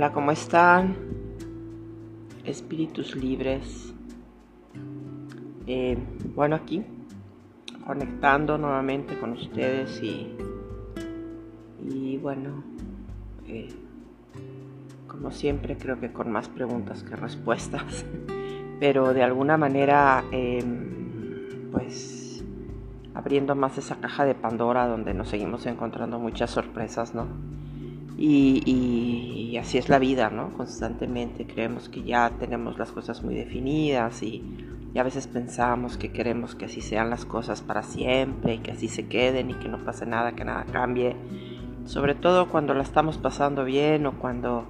Hola, ¿cómo están? Espíritus libres. Eh, bueno, aquí conectando nuevamente con ustedes y, y bueno, eh, como siempre creo que con más preguntas que respuestas, pero de alguna manera em, pues abriendo más esa caja de Pandora donde nos seguimos encontrando muchas sorpresas, ¿no? Y, así es la vida, ¿no? Constantemente creemos que ya tenemos las cosas muy definidas y, a veces pensamos que queremos que así sean las cosas para siempre y que así se queden y que no pase nada, que nada cambie. Sobre todo cuando la estamos pasando bien o cuando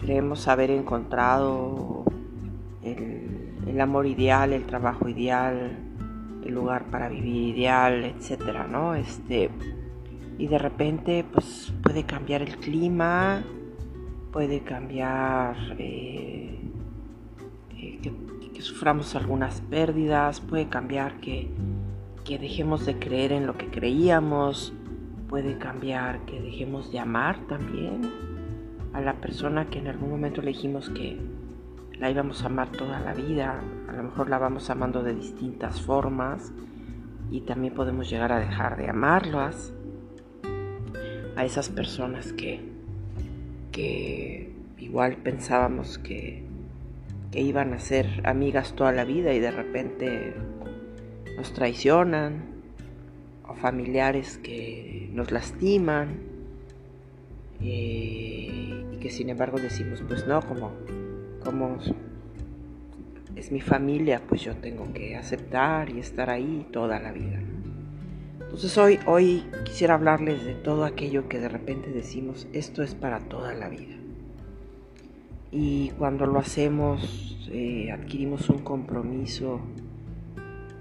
creemos haber encontrado el, el amor ideal, el trabajo ideal, el lugar para vivir ideal, etcétera, ¿no? Este, y de repente pues puede cambiar el clima, puede cambiar eh, eh, que, suframos algunas pérdidas, puede cambiar que, que dejemos de creer en lo que creíamos, puede cambiar que dejemos de amar también a la persona que en algún momento le dijimos que la íbamos a amar toda la vida, a lo mejor la vamos amando de distintas formas y también podemos llegar a dejar de amarlas a esas personas que, que igual pensábamos que, que iban a ser amigas toda la vida y de repente nos traicionan, o familiares que nos lastiman, eh, y que sin embargo decimos, pues no, como, como es mi familia, pues yo tengo que aceptar y estar ahí toda la vida. Entonces hoy, hoy quisiera hablarles de todo aquello que de repente decimos, esto es para toda la vida. Y cuando lo hacemos, eh, adquirimos un compromiso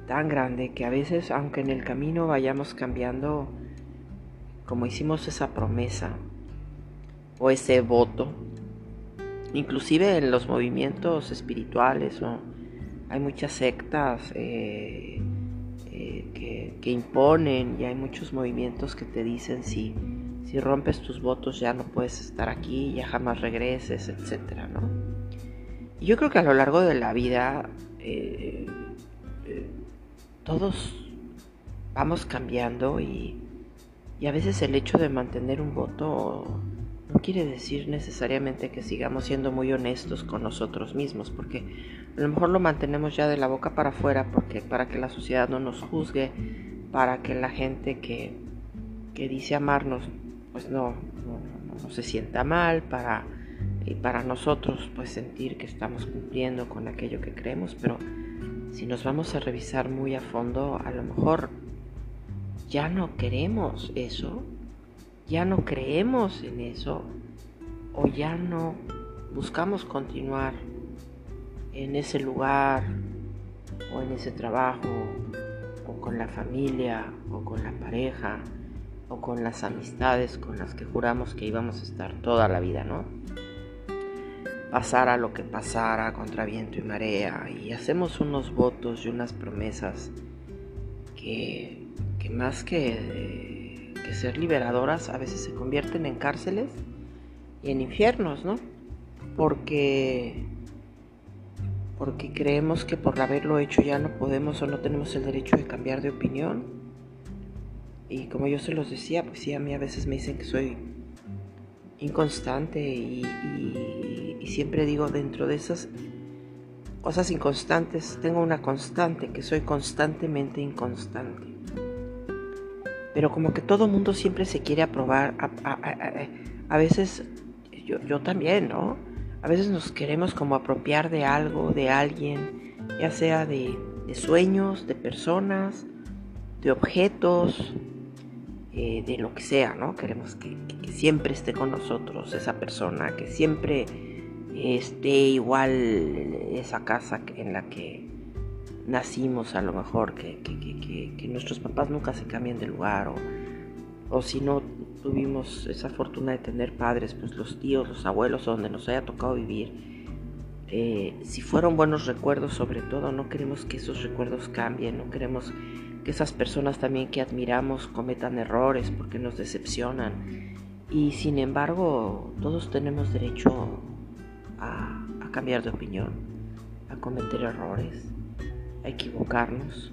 tan grande que a veces, aunque en el camino vayamos cambiando, como hicimos esa promesa o ese voto, inclusive en los movimientos espirituales, hay muchas sectas, eh, que, imponen y hay muchos movimientos que te dicen si, si rompes tus votos ya no puedes estar aquí, ya jamás regreses, etcétera, ¿no? Y yo creo que a lo largo de la vida eh, eh, todos vamos cambiando y, y a veces el hecho de mantener un voto no quiere decir necesariamente que sigamos siendo muy honestos con nosotros mismos, porque a lo mejor lo mantenemos ya de la boca para afuera, porque para que la sociedad no nos juzgue, para que la gente que, que dice amarnos, pues no, no, se sienta mal, para, y para nosotros pues sentir que estamos cumpliendo con aquello que creemos, pero si nos vamos a revisar muy a fondo, a lo mejor ya no queremos eso, ya no creemos en eso o ya no buscamos continuar en ese lugar o en ese trabajo o con la familia o con la pareja o con las amistades con las que juramos que íbamos a estar toda la vida, ¿no? Pasara lo que pasara contra viento y marea y hacemos unos votos y unas promesas que, que más que que ser liberadoras a veces se convierten en cárceles y en infiernos, ¿no? Porque porque creemos que por haberlo hecho ya no podemos o no tenemos el derecho de cambiar de opinión. Y como yo se los decía, pues sí, a mí a veces me dicen que soy inconstante y, y siempre digo dentro de esas cosas inconstantes, tengo una constante, que soy constantemente inconstante pero como que todo mundo siempre se quiere aprobar. A, veces, yo, yo, también, ¿no? A veces nos queremos como apropiar de algo, de alguien, ya sea de, sueños, de personas, de objetos, eh, de lo que sea, ¿no? Queremos que, siempre esté con nosotros esa persona, que siempre esté igual esa casa en la que nacimos a lo mejor, que, que, nuestros papás nunca se cambien de lugar o, o si no tuvimos esa fortuna de tener padres, pues los tíos, los abuelos, donde nos haya tocado vivir. Eh, si fueron buenos recuerdos sobre todo, no queremos que esos recuerdos cambien, no queremos que esas personas también que admiramos cometan errores porque nos decepcionan. Y sin embargo, todos tenemos derecho a cambiar de opinión, a cometer errores, a equivocarnos,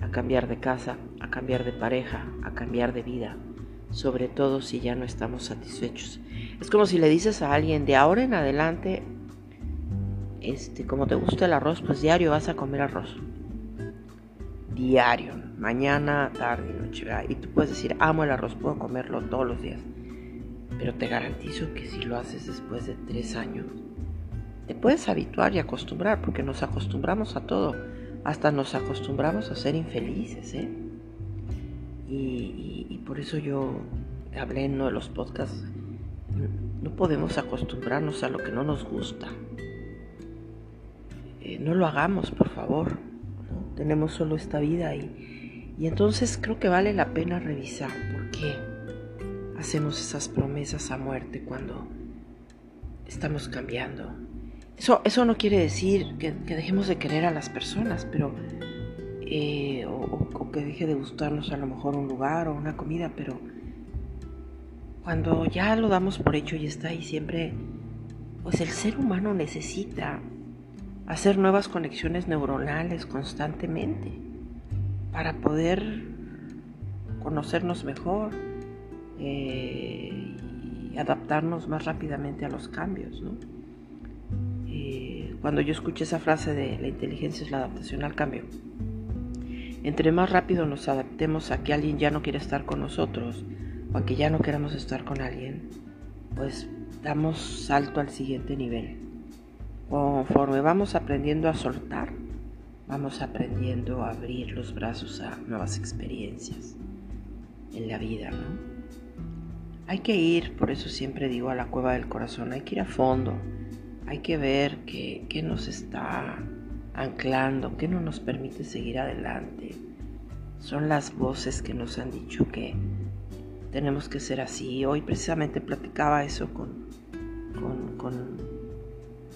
a cambiar de casa, a cambiar de pareja, a cambiar de vida, sobre todo si ya no estamos satisfechos. Es como si le dices a alguien de ahora en adelante, este, como te gusta el arroz, pues diario vas a comer arroz. Diario, mañana, tarde, noche. Y tú puedes decir, amo el arroz, puedo comerlo todos los días. Pero te garantizo que si lo haces después de tres años, te puedes habituar y acostumbrar, porque nos acostumbramos a todo. Hasta nos acostumbramos a ser infelices, ¿eh? Y, por eso yo hablé en uno de los podcasts. No podemos acostumbrarnos a lo que no nos gusta. Eh, no lo hagamos, por favor. Tenemos solo esta vida y, y entonces creo que vale la pena revisar por qué hacemos esas promesas a muerte cuando estamos cambiando. Eso, eso no quiere decir que, dejemos de querer a las personas, pero eh, o, que deje de gustarnos a lo mejor un lugar o una comida, pero cuando ya lo damos por hecho y está ahí siempre, pues el ser humano necesita hacer nuevas conexiones neuronales constantemente para poder conocernos mejor eh, y adaptarnos más rápidamente a los cambios. Eh, cuando yo escuché esa frase de la inteligencia es la adaptación al cambio, entre más rápido nos adaptemos a que alguien ya no quiere estar con nosotros o a que ya no queramos estar con alguien, pues damos salto al siguiente nivel. Conforme vamos aprendiendo a soltar, vamos aprendiendo a abrir los brazos a nuevas experiencias en la vida, ¿no? Hay que ir, por eso siempre digo, a la cueva del corazón, hay que ir a fondo, hay que ver qué, qué nos está anclando, qué no nos permite seguir adelante. Son las voces que nos han dicho que tenemos que ser así. Hoy precisamente platicaba eso con, con,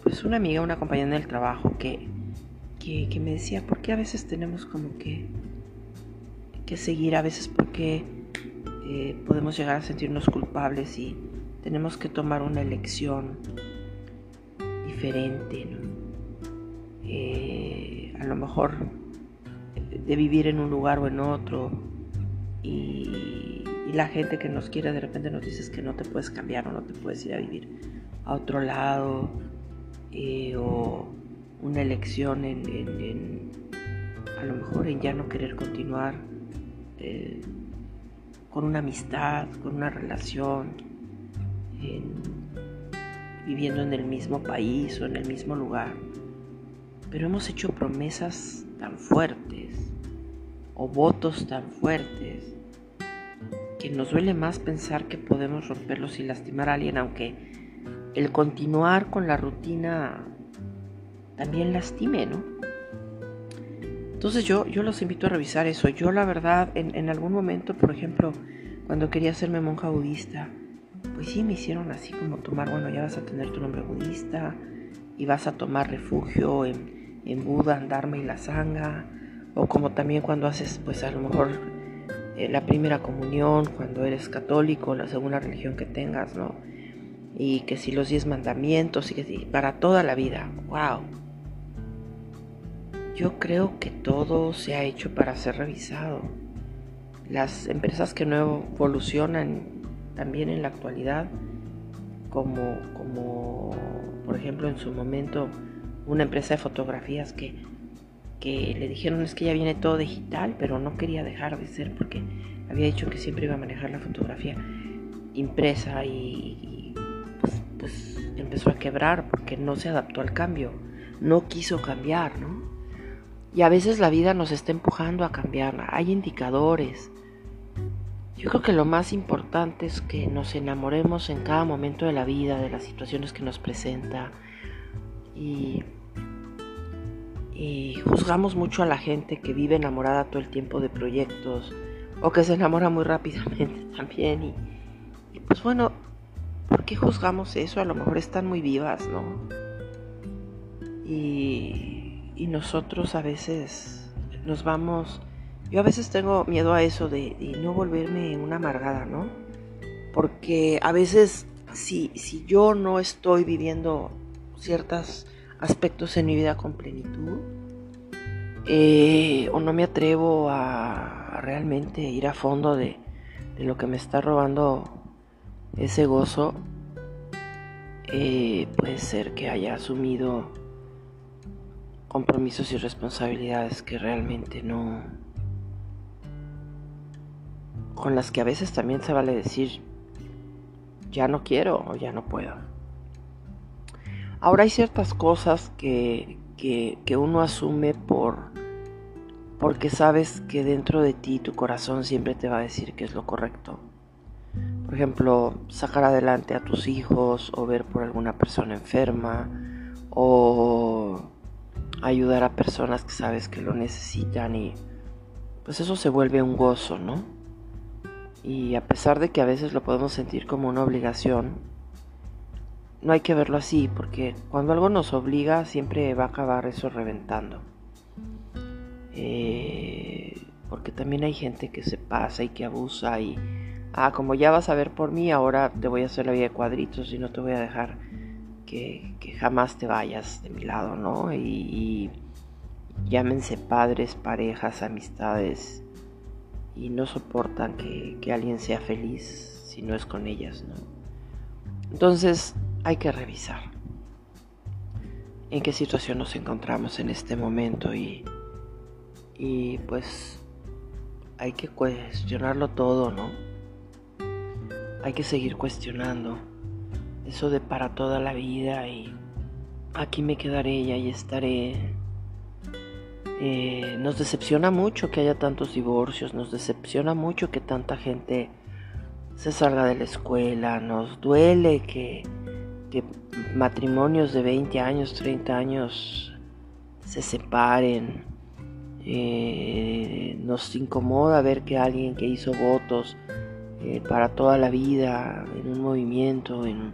pues una amiga, una compañera del trabajo que, que, me decía, ¿por qué a veces tenemos como que, que seguir? A veces porque eh, podemos llegar a sentirnos culpables y tenemos que tomar una elección diferente, eh, a lo mejor de vivir en un lugar o en otro y, la gente que nos quiere de repente nos dice que no te puedes cambiar o no te puedes ir a vivir a otro lado eh, o una elección en, a lo mejor en ya no querer continuar eh, con una amistad, con una relación, viviendo en el mismo país o en el mismo lugar. Pero hemos hecho promesas tan fuertes o votos tan fuertes que nos duele más pensar que podemos romperlos y lastimar a alguien, aunque el continuar con la rutina también lastime, ¿no? Entonces yo, yo los invito a revisar eso. Yo la verdad, en, en algún momento, por ejemplo, cuando quería hacerme monja budista, pues sí me hicieron así como tomar, bueno, ya vas a tener tu nombre budista y vas a tomar refugio en, en Buda, Dharma y la Sangha, o como también cuando haces, pues a lo mejor eh, la primera comunión, cuando eres católico, la segunda religión que tengas, ¿no? y que si los diez mandamientos y que para toda la vida. ¡Wow! Yo creo que todo se ha hecho para ser revisado. Las empresas que no evolucionan también en la actualidad, como, como por ejemplo en su momento una empresa de fotografías que, que le dijeron es que ya viene todo digital, pero no quería dejar de ser porque había dicho que siempre iba a manejar la fotografía impresa y, pues empezó a quebrar porque no se adaptó al cambio, no quiso cambiar, ¿no? Y a veces la vida nos está empujando a cambiar, hay indicadores. Yo creo que lo más importante es que nos enamoremos en cada momento de la vida, de las situaciones que nos presenta y, juzgamos mucho a la gente que vive enamorada todo el tiempo de proyectos o que se enamora muy rápidamente también y, pues bueno, ¿Por qué juzgamos eso? A lo mejor están muy vivas, ¿no? Y nosotros a veces nos vamos... Yo a veces tengo miedo a eso de, no volverme una amargada, ¿no? porque a veces si, si yo no estoy viviendo ciertos aspectos en mi vida con plenitud, eh, o no me atrevo a, realmente ir a fondo de, de, lo que me está robando ese gozo, eh, puede ser que haya asumido compromisos y responsabilidades que realmente no con las que a veces también se vale decir ya no quiero o ya no puedo. Ahora hay ciertas cosas que, que, uno asume por porque sabes que dentro de ti tu corazón siempre te va a decir que es lo correcto. Por ejemplo, sacar adelante a tus hijos o ver por alguna persona enferma o ayudar a personas que sabes que lo necesitan y pues eso se vuelve un gozo, ¿no? Y a pesar de que a veces lo podemos sentir como una obligación, no hay que verlo así, porque cuando algo nos obliga siempre va a acabar eso reventando. Eh, porque también hay gente que se pasa y que abusa y, ah, como ya vas a ver por mí, ahora te voy a hacer la vida de cuadritos y no te voy a dejar que, jamás te vayas de mi lado, ¿no? Y, llámense padres, parejas, amistades, y no soportan que, que, alguien sea feliz si no es con ellas, ¿no? Entonces hay que revisar en qué situación nos encontramos en este momento y, y pues hay que cuestionarlo todo, ¿no? Hay que seguir cuestionando eso de para toda la vida y aquí me quedaré y ahí estaré. Eh, nos decepciona mucho que haya tantos divorcios, nos decepciona mucho que tanta gente se salga de la escuela, nos duele que, matrimonios de 20 años, 30 años se separen, eh, nos incomoda ver que alguien que hizo votos eh, para toda la vida en un movimiento, en,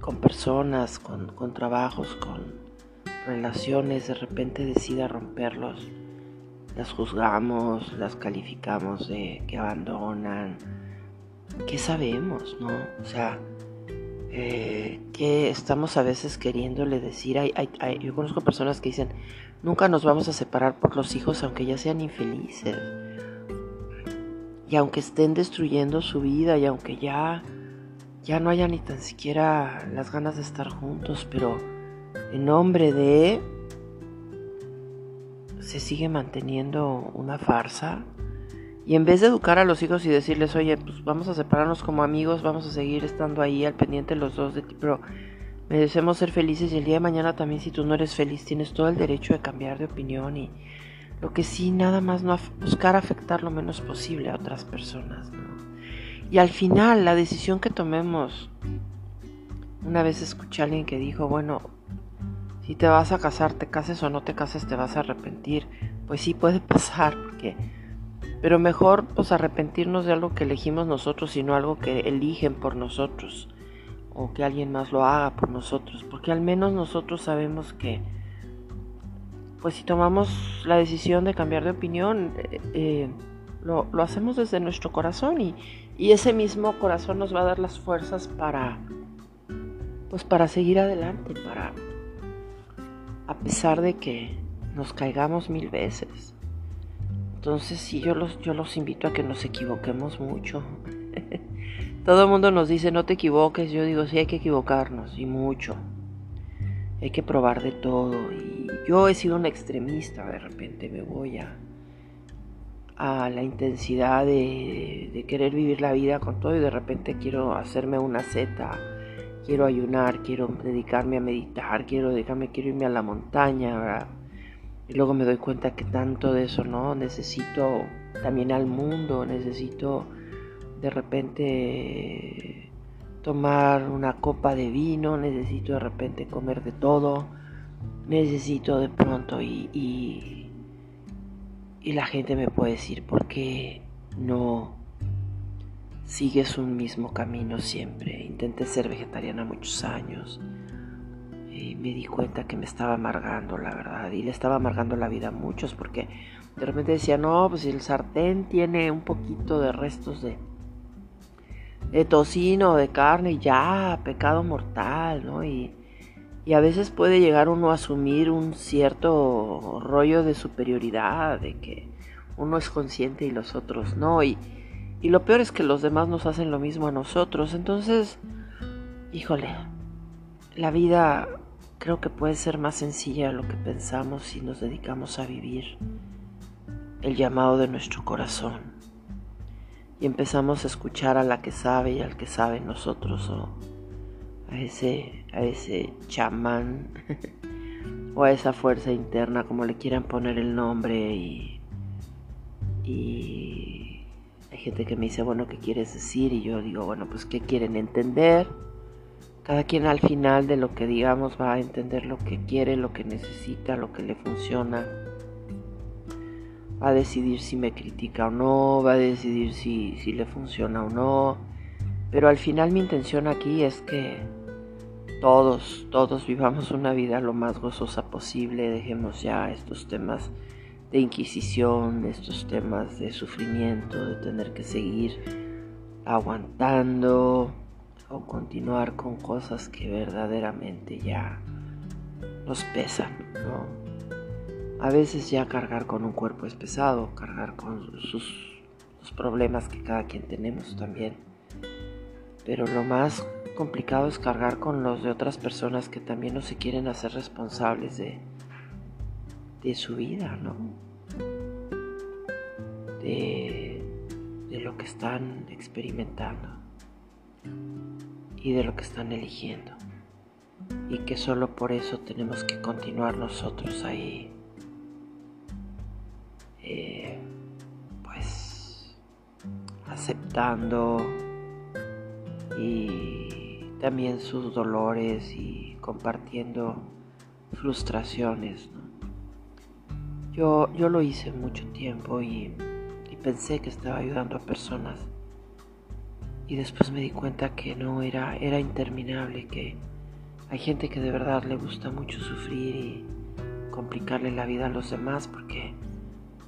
con personas, con, trabajos, con relaciones, de repente decida romperlos. Las juzgamos, las calificamos de que abandonan. ¿Qué sabemos, no? O sea, eh, estamos a veces queriéndole decir, yo conozco personas que dicen, nunca nos vamos a separar por los hijos aunque ya sean infelices. Y aunque estén destruyendo su vida y aunque ya ya no haya ni tan siquiera las ganas de estar juntos, pero en nombre de se sigue manteniendo una farsa. Y en vez de educar a los hijos y decirles, oye, pues vamos a separarnos como amigos, vamos a seguir estando ahí al pendiente los dos de ti, pero merecemos ser felices y el día de mañana también si tú no eres feliz tienes todo el derecho de cambiar de opinión y lo que sí, nada más no buscar afectar lo menos posible a otras personas. Y al final, la decisión que tomemos, una vez escuché a alguien que dijo, bueno, si te vas a casar, te cases o no te cases, te vas a arrepentir. Pues sí puede pasar, porque... Pero mejor pues arrepentirnos de algo que elegimos nosotros y no algo que eligen por nosotros o que alguien más lo haga por nosotros, porque al menos nosotros sabemos que pues si tomamos la decisión de cambiar de opinión, eh, eh, lo, lo, hacemos desde nuestro corazón y, y ese mismo corazón nos va a dar las fuerzas para, pues para seguir adelante, para, a pesar de que nos caigamos mil veces. Entonces sí, yo los, yo los invito a que nos equivoquemos mucho. Todo el mundo nos dice no te equivoques, yo digo sí hay que equivocarnos y mucho. Hay que probar de todo y yo he sido un extremista, de repente me voy a a la intensidad de, querer vivir la vida con todo y de repente quiero hacerme una seta, quiero ayunar, quiero dedicarme a meditar, quiero dedicarme, quiero irme a la montaña, Y luego me doy cuenta que tanto de eso, ¿no? Necesito también al mundo, necesito de repente tomar una copa de vino, necesito de repente comer de todo, necesito de pronto y y la gente me puede decir, ¿por qué no sigues un mismo camino siempre? Intenté ser vegetariana muchos años y me di cuenta que me estaba amargando, la verdad, y le estaba amargando la vida a muchos porque de repente decía, no, pues el sartén tiene un poquito de restos de, de tocino, de carne, ya, pecado mortal, ¿no? Y, y a veces puede llegar uno a asumir un cierto rollo de superioridad, de que uno es consciente y los otros no. Y, y lo peor es que los demás nos hacen lo mismo a nosotros. Entonces, híjole, la vida creo que puede ser más sencilla de lo que pensamos si nos dedicamos a vivir el llamado de nuestro corazón y empezamos a escuchar a la que sabe y al que sabe nosotros o a ese a ese chamán o a esa fuerza interna como le quieran poner el nombre y y hay gente que me dice bueno qué quieres decir y yo digo bueno pues qué quieren entender cada quien al final de lo que digamos va a entender lo que quiere, lo que necesita, lo que le funciona. Va a decidir si me critica o no, va a decidir si, si le funciona o no. Pero al final mi intención aquí es que todos, todos vivamos una vida lo más gozosa posible, dejemos ya estos temas de inquisición, estos temas de sufrimiento, de tener que seguir aguantando, o continuar con cosas que verdaderamente ya nos pesan, ¿no? A veces ya cargar con un cuerpo es pesado, cargar con sus los problemas que cada quien tenemos también. Pero lo más complicado es cargar con los de otras personas que también no se quieren hacer responsables de, de su vida, ¿no? De, de lo que están experimentando y de lo que están eligiendo. Y que solo por eso tenemos que continuar nosotros ahí, eh, pues, aceptando y también sus dolores y compartiendo frustraciones. Yo, yo lo hice mucho tiempo y pensé que estaba ayudando a personas. Y después me di cuenta que no era, era interminable, que hay gente que de verdad le gusta mucho sufrir y complicarle la vida a los demás porque,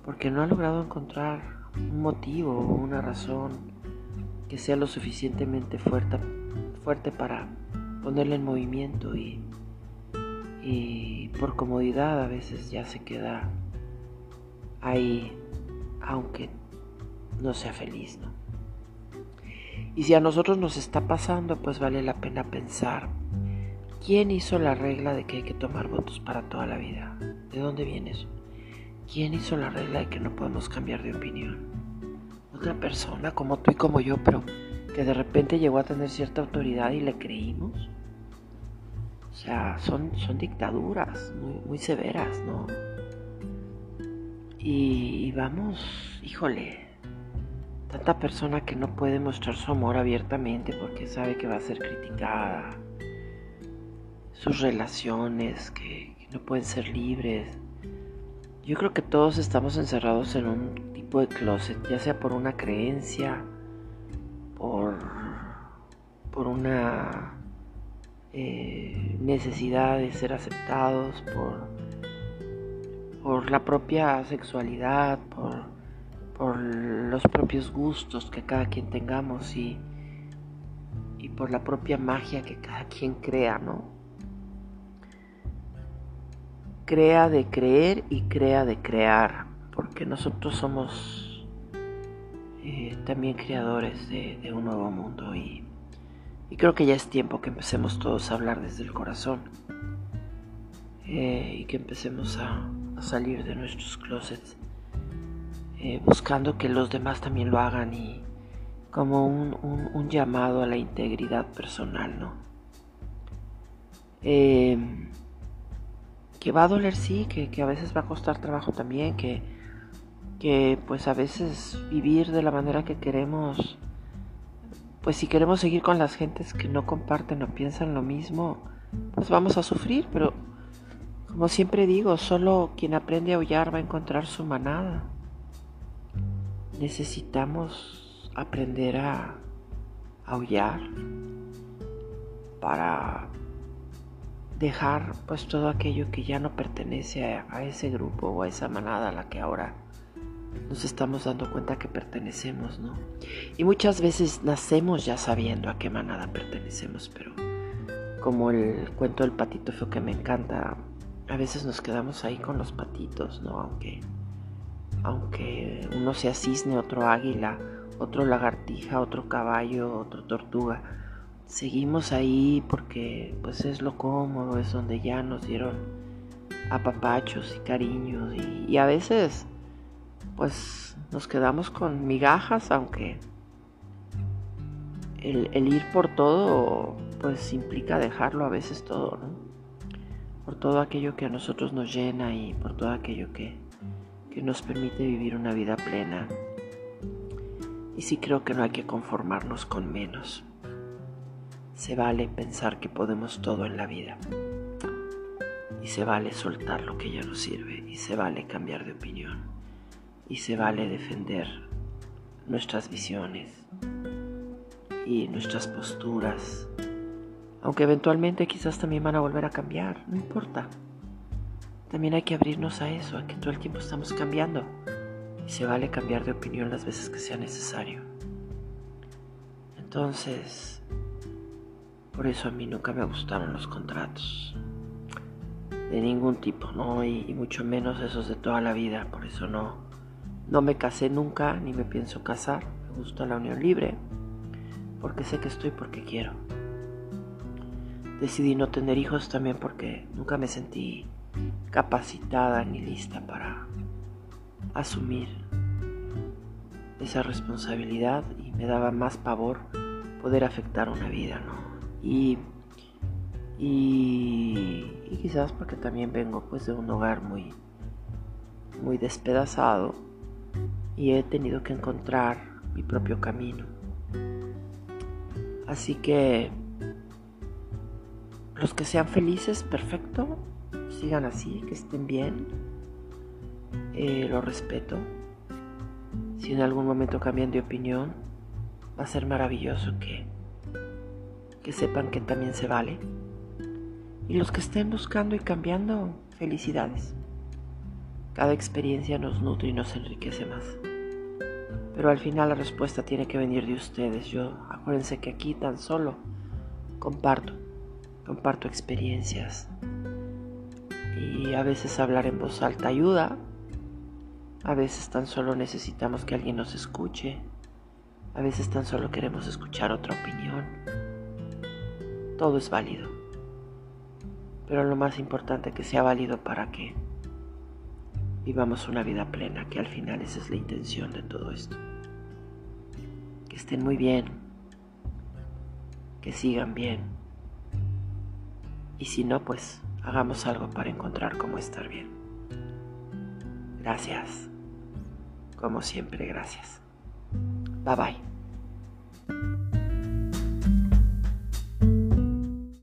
porque no ha logrado encontrar un motivo o una razón que sea lo suficientemente fuerte, fuerte para ponerle en movimiento y, y por comodidad a veces ya se queda ahí aunque no sea feliz, ¿no? Y si a nosotros nos está pasando, pues vale la pena pensar, ¿quién hizo la regla de que hay que tomar votos para toda la vida? ¿De dónde viene eso? ¿Quién hizo la regla de que no podemos cambiar de opinión? Otra persona como tú y como yo, pero que de repente llegó a tener cierta autoridad y le creímos. O sea, son, son dictaduras muy, muy severas, ¿no? Y, vamos, híjole, Tanta persona que no puede mostrar su amor abiertamente porque sabe que va a ser criticada. Sus relaciones que, no pueden ser libres. Yo creo que todos estamos encerrados en un tipo de closet, ya sea por una creencia, por, por una eh, necesidad de ser aceptados, por, por la propia sexualidad, por por los propios gustos que cada quien tengamos y, y por la propia magia que cada quien crea, ¿no? Crea de creer y crea de crear, porque nosotros somos eh, también creadores de, un nuevo mundo y, creo que ya es tiempo que empecemos todos a hablar desde el corazón eh, y que empecemos a salir de nuestros closets eh, buscando que los demás también lo hagan y como un, llamado a la integridad personal, ¿no? Eh, que va a doler, sí, que, a veces va a costar trabajo también, que, pues a veces vivir de la manera que queremos, pues si queremos seguir con las gentes que no comparten o piensan lo mismo, pues vamos a sufrir, pero como siempre digo, solo quien aprende a aullar va a encontrar su manada necesitamos aprender a aullar para dejar pues todo aquello que ya no pertenece a, ese grupo o a esa manada a la que ahora nos estamos dando cuenta que pertenecemos, ¿no? Y muchas veces nacemos ya sabiendo a qué manada pertenecemos, pero como el cuento del patito feo que me encanta, a veces nos quedamos ahí con los patitos, ¿no? Aunque, aunque uno sea cisne, otro águila, otro lagartija, otro caballo, otro tortuga, seguimos ahí porque pues es lo cómodo, es donde ya nos dieron apapachos y cariños y, y a veces pues nos quedamos con migajas, aunque el, ir por todo pues implica dejarlo a veces todo, ¿no? Por todo aquello que a nosotros nos llena y por todo aquello que, que nos permite vivir una vida plena. Y sí creo que no hay que conformarnos con menos. Se vale pensar que podemos todo en la vida. Y se vale soltar lo que ya no sirve. Y se vale cambiar de opinión y se vale defender nuestras visiones y nuestras posturas, aunque eventualmente quizás también van a volver a cambiar, no importa. También hay que abrirnos a eso, a que todo el tiempo estamos cambiando y se vale cambiar de opinión las veces que sea necesario. Entonces, por eso a mí nunca me gustaron los contratos. De ningún tipo, ¿no? Y, y mucho menos esos de toda la vida. Por eso no, no me casé nunca ni me pienso casar. Me gusta la unión libre porque sé que estoy porque quiero. Decidí no tener hijos también porque nunca me sentí capacitada ni lista para asumir esa responsabilidad y me daba más pavor poder afectar una vida, ¿no? Y, y, y quizás porque también vengo pues de un hogar muy, muy despedazado y he tenido que encontrar mi propio camino. Así que los que sean felices, perfecto, sigan así, que estén bien, eh, lo respeto. Si en algún momento cambian de opinión, va a ser maravilloso que, que sepan que también se vale. Y los que estén buscando y cambiando, felicidades. Cada experiencia nos nutre y nos enriquece más. Pero al final la respuesta tiene que venir de ustedes. Yo, acuérdense que aquí tan solo comparto, comparto experiencias. Y a veces hablar en voz alta ayuda. A veces tan solo necesitamos que alguien nos escuche. A veces tan solo queremos escuchar otra opinión. Todo es válido. Pero lo más importante que sea válido para que vivamos una vida plena, que al final esa es la intención de todo esto. Que estén muy bien, que sigan bien. Y si no, pues hagamos algo para encontrar cómo estar bien. Gracias. Como siempre, gracias. Bye bye.